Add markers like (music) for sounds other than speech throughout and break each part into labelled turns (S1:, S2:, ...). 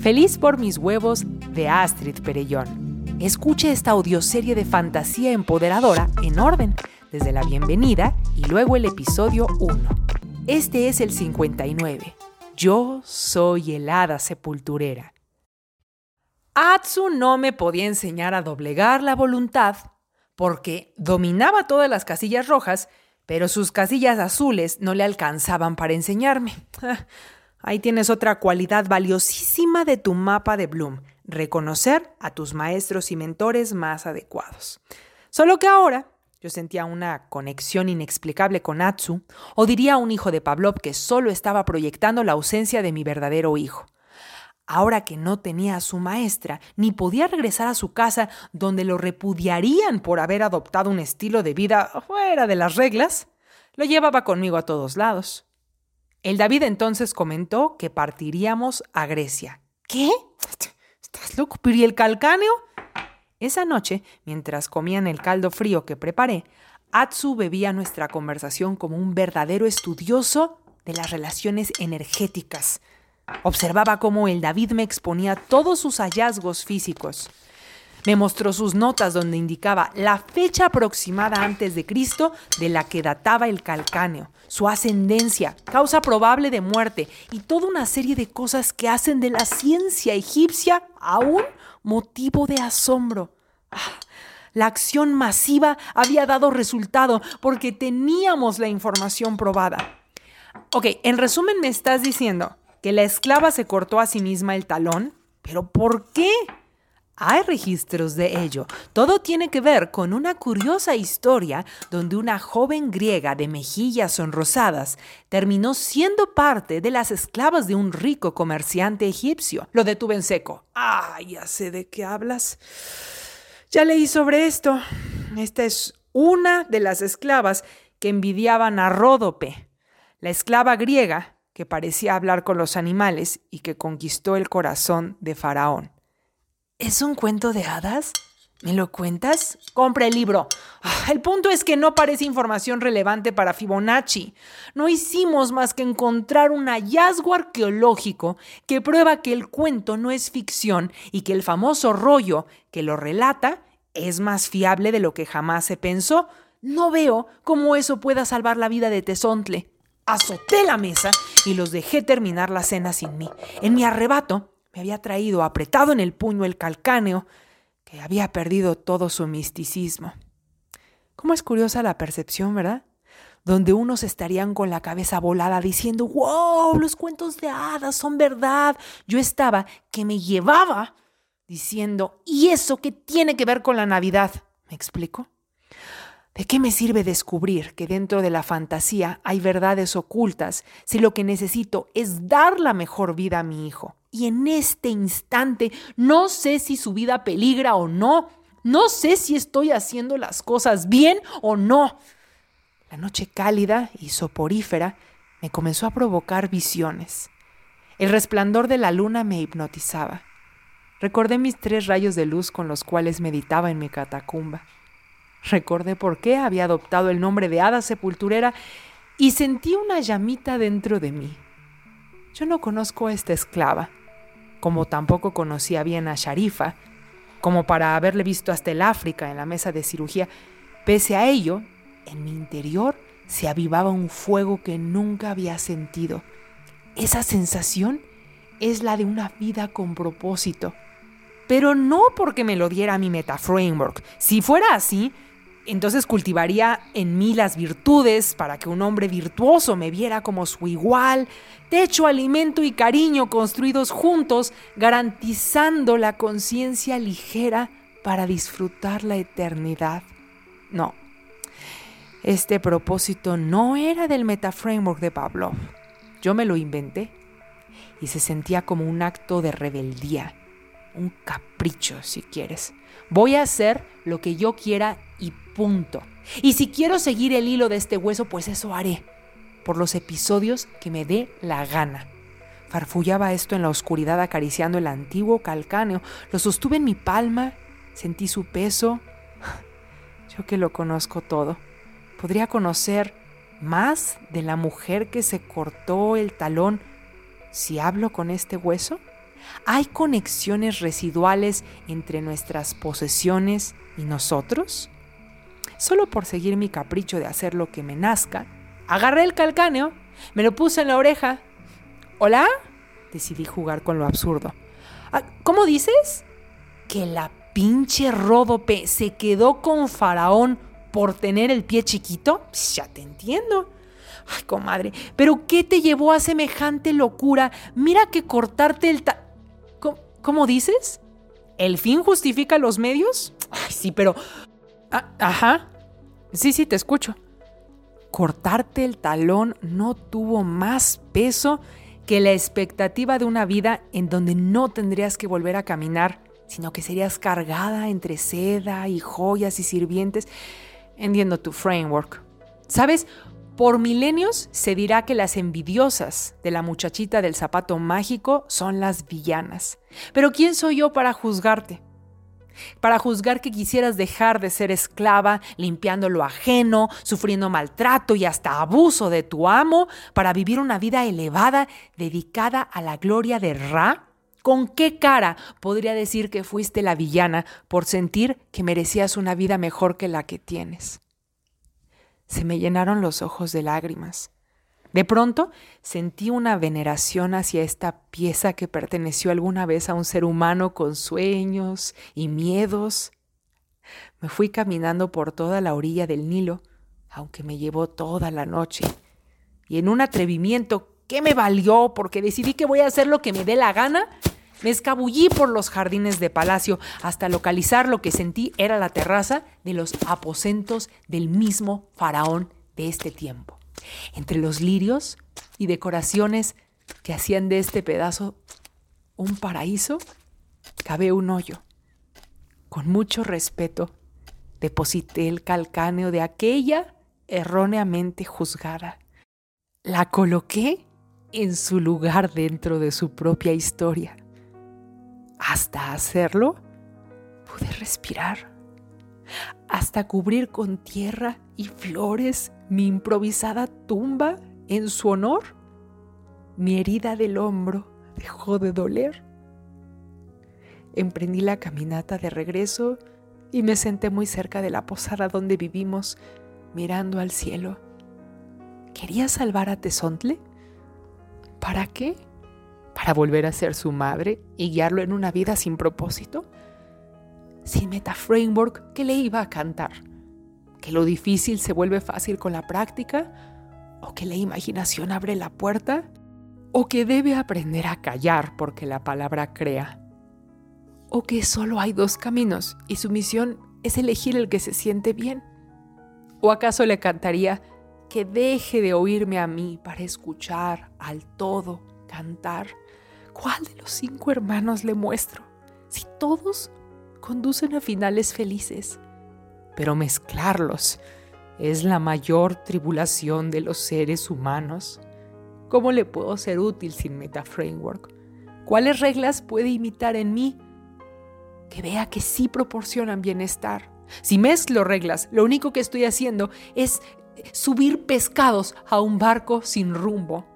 S1: Feliz por mis huevos de Astrid Perellón. Escuche esta audioserie de fantasía empoderadora en orden, desde la bienvenida y luego el episodio 1. Este es el 59. Yo soy el hada sepulturera. Atsu no me podía enseñar a doblegar la voluntad porque dominaba todas las casillas rojas, pero sus casillas azules no le alcanzaban para enseñarme. (laughs) Ahí tienes otra cualidad valiosísima de tu mapa de Bloom, reconocer a tus maestros y mentores más adecuados. Solo que ahora yo sentía una conexión inexplicable con Atsu, o diría un hijo de Pavlov que solo estaba proyectando la ausencia de mi verdadero hijo. Ahora que no tenía a su maestra, ni podía regresar a su casa donde lo repudiarían por haber adoptado un estilo de vida fuera de las reglas, lo llevaba conmigo a todos lados. El David entonces comentó que partiríamos a Grecia. ¿Qué? ¿Estás loco? ¿Y el calcáneo? Esa noche, mientras comían el caldo frío que preparé, Atsu bebía nuestra conversación como un verdadero estudioso de las relaciones energéticas. Observaba cómo el David me exponía todos sus hallazgos físicos. Me mostró sus notas donde indicaba la fecha aproximada antes de Cristo de la que databa el calcáneo, su ascendencia, causa probable de muerte y toda una serie de cosas que hacen de la ciencia egipcia aún motivo de asombro. Ah, la acción masiva había dado resultado porque teníamos la información probada. Ok, en resumen me estás diciendo que la esclava se cortó a sí misma el talón, pero ¿por qué? Hay registros de ello. Todo tiene que ver con una curiosa historia donde una joven griega de mejillas sonrosadas terminó siendo parte de las esclavas de un rico comerciante egipcio. Lo detuve en seco. Ah, ya sé de qué hablas. Ya leí sobre esto. Esta es una de las esclavas que envidiaban a Ródope, la esclava griega que parecía hablar con los animales y que conquistó el corazón de Faraón. ¿Es un cuento de hadas? ¿Me lo cuentas? Compra el libro. Ah, el punto es que no parece información relevante para Fibonacci. No hicimos más que encontrar un hallazgo arqueológico que prueba que el cuento no es ficción y que el famoso rollo que lo relata es más fiable de lo que jamás se pensó. No veo cómo eso pueda salvar la vida de Tesontle. Azoté la mesa y los dejé terminar la cena sin mí. En mi arrebato, me había traído apretado en el puño el calcáneo que había perdido todo su misticismo. ¿Cómo es curiosa la percepción, verdad? Donde unos estarían con la cabeza volada diciendo, wow, los cuentos de hadas son verdad. Yo estaba que me llevaba diciendo, ¿y eso qué tiene que ver con la Navidad? ¿Me explico? ¿De qué me sirve descubrir que dentro de la fantasía hay verdades ocultas si lo que necesito es dar la mejor vida a mi hijo? Y en este instante no sé si su vida peligra o no. No sé si estoy haciendo las cosas bien o no. La noche cálida y soporífera me comenzó a provocar visiones. El resplandor de la luna me hipnotizaba. Recordé mis tres rayos de luz con los cuales meditaba en mi catacumba. Recordé por qué había adoptado el nombre de hada sepulturera y sentí una llamita dentro de mí. Yo no conozco a esta esclava, como tampoco conocía bien a Sharifa, como para haberle visto hasta el África en la mesa de cirugía. Pese a ello, en mi interior se avivaba un fuego que nunca había sentido. Esa sensación es la de una vida con propósito. Pero no porque me lo diera mi metaframework. Si fuera así, entonces cultivaría en mí las virtudes para que un hombre virtuoso me viera como su igual, techo, alimento y cariño construidos juntos, garantizando la conciencia ligera para disfrutar la eternidad. No, este propósito no era del metaframework de Pablo. Yo me lo inventé y se sentía como un acto de rebeldía, un capricho si quieres. Voy a hacer lo que yo quiera y punto. Y si quiero seguir el hilo de este hueso, pues eso haré, por los episodios que me dé la gana. Farfullaba esto en la oscuridad acariciando el antiguo calcáneo. Lo sostuve en mi palma, sentí su peso. (sighs) Yo que lo conozco todo, podría conocer más de la mujer que se cortó el talón si hablo con este hueso. ¿Hay conexiones residuales entre nuestras posesiones y nosotros? Solo por seguir mi capricho de hacer lo que me nazca, agarré el calcáneo, me lo puse en la oreja. ¿Hola? Decidí jugar con lo absurdo. Ah, ¿Cómo dices? Que la pinche Ródope se quedó con Faraón por tener el pie chiquito. ya te entiendo. Ay, comadre, pero ¿qué te llevó a semejante locura? Mira que cortarte el ta... ¿Cómo, dices? ¿El fin justifica los medios? Ay, sí, pero... Ah, ajá. Sí, sí, te escucho. Cortarte el talón no tuvo más peso que la expectativa de una vida en donde no tendrías que volver a caminar, sino que serías cargada entre seda y joyas y sirvientes. Entiendo tu framework. ¿Sabes? Por milenios se dirá que las envidiosas de la muchachita del zapato mágico son las villanas. Pero ¿quién soy yo para juzgarte? Para juzgar que quisieras dejar de ser esclava, limpiando lo ajeno, sufriendo maltrato y hasta abuso de tu amo, para vivir una vida elevada dedicada a la gloria de Ra? ¿Con qué cara podría decir que fuiste la villana por sentir que merecías una vida mejor que la que tienes? se me llenaron los ojos de lágrimas. De pronto sentí una veneración hacia esta pieza que perteneció alguna vez a un ser humano con sueños y miedos. Me fui caminando por toda la orilla del Nilo, aunque me llevó toda la noche. Y en un atrevimiento que me valió porque decidí que voy a hacer lo que me dé la gana, me escabullí por los jardines de palacio hasta localizar lo que sentí era la terraza de los aposentos del mismo faraón de este tiempo. Entre los lirios y decoraciones que hacían de este pedazo un paraíso, cabe un hoyo. Con mucho respeto, deposité el calcáneo de aquella erróneamente juzgada. La coloqué en su lugar dentro de su propia historia. Hasta hacerlo, pude respirar. Hasta cubrir con tierra y flores mi improvisada tumba en su honor, mi herida del hombro dejó de doler. Emprendí la caminata de regreso y me senté muy cerca de la posada donde vivimos, mirando al cielo. ¿Quería salvar a Tesontle? ¿Para qué? para volver a ser su madre y guiarlo en una vida sin propósito? Sin metaframework, ¿qué le iba a cantar? ¿Que lo difícil se vuelve fácil con la práctica? ¿O que la imaginación abre la puerta? ¿O que debe aprender a callar porque la palabra crea? ¿O que solo hay dos caminos y su misión es elegir el que se siente bien? ¿O acaso le cantaría que deje de oírme a mí para escuchar al todo cantar ¿Cuál de los cinco hermanos le muestro? Si todos conducen a finales felices. Pero mezclarlos es la mayor tribulación de los seres humanos. ¿Cómo le puedo ser útil sin MetaFramework? ¿Cuáles reglas puede imitar en mí? Que vea que sí proporcionan bienestar. Si mezclo reglas, lo único que estoy haciendo es subir pescados a un barco sin rumbo.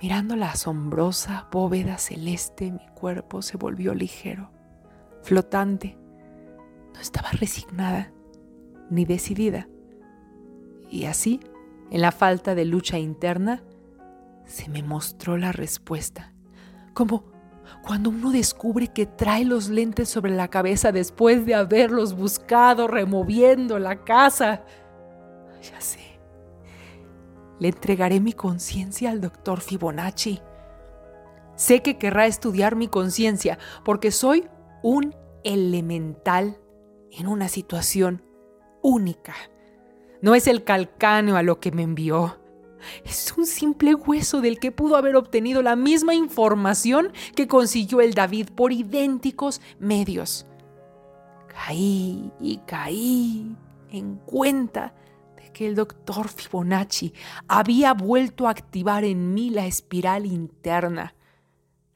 S1: Mirando la asombrosa bóveda celeste, mi cuerpo se volvió ligero, flotante. No estaba resignada ni decidida. Y así, en la falta de lucha interna, se me mostró la respuesta. Como cuando uno descubre que trae los lentes sobre la cabeza después de haberlos buscado removiendo la casa. Ya sé, le entregaré mi conciencia al doctor Fibonacci. Sé que querrá estudiar mi conciencia porque soy un elemental en una situación única. No es el calcáneo a lo que me envió. Es un simple hueso del que pudo haber obtenido la misma información que consiguió el David por idénticos medios. Caí y caí en cuenta que el doctor Fibonacci había vuelto a activar en mí la espiral interna,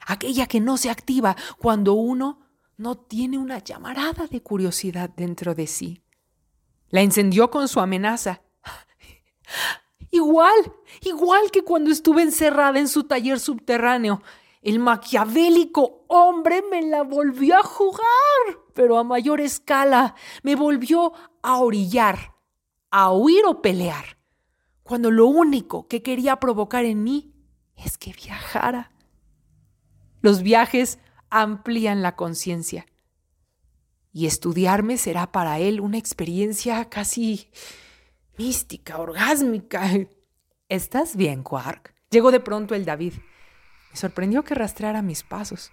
S1: aquella que no se activa cuando uno no tiene una llamarada de curiosidad dentro de sí. La encendió con su amenaza. Igual, igual que cuando estuve encerrada en su taller subterráneo, El maquiavélico hombre me la volvió a jugar, pero a mayor escala. Me volvió a orillar, a huir o pelear, cuando lo único que quería provocar en mí es que viajara. Los viajes amplían la conciencia y estudiarme será para él una experiencia casi mística, orgásmica. ¿Estás bien, Quark? Llegó de pronto el David. Me sorprendió que rastreara mis pasos.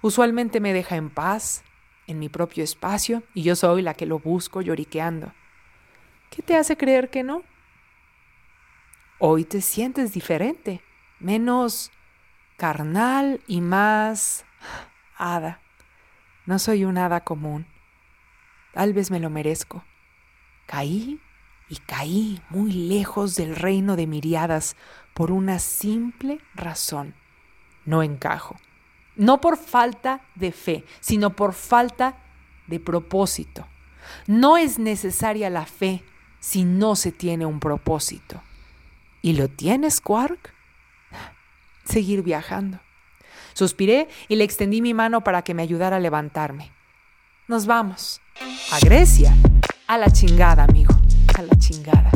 S1: Usualmente me deja en paz, en mi propio espacio, y yo soy la que lo busco lloriqueando. ¿Qué te hace creer que no? Hoy te sientes diferente, menos carnal y más hada. No soy un hada común. Tal vez me lo merezco. Caí y caí muy lejos del reino de miriadas por una simple razón. No encajo. No por falta de fe, sino por falta de propósito. No es necesaria la fe si no se tiene un propósito. ¿Y lo tienes, Quark? Seguir viajando. Suspiré y le extendí mi mano para que me ayudara a levantarme. Nos vamos. A Grecia. A la chingada, amigo a la chingada.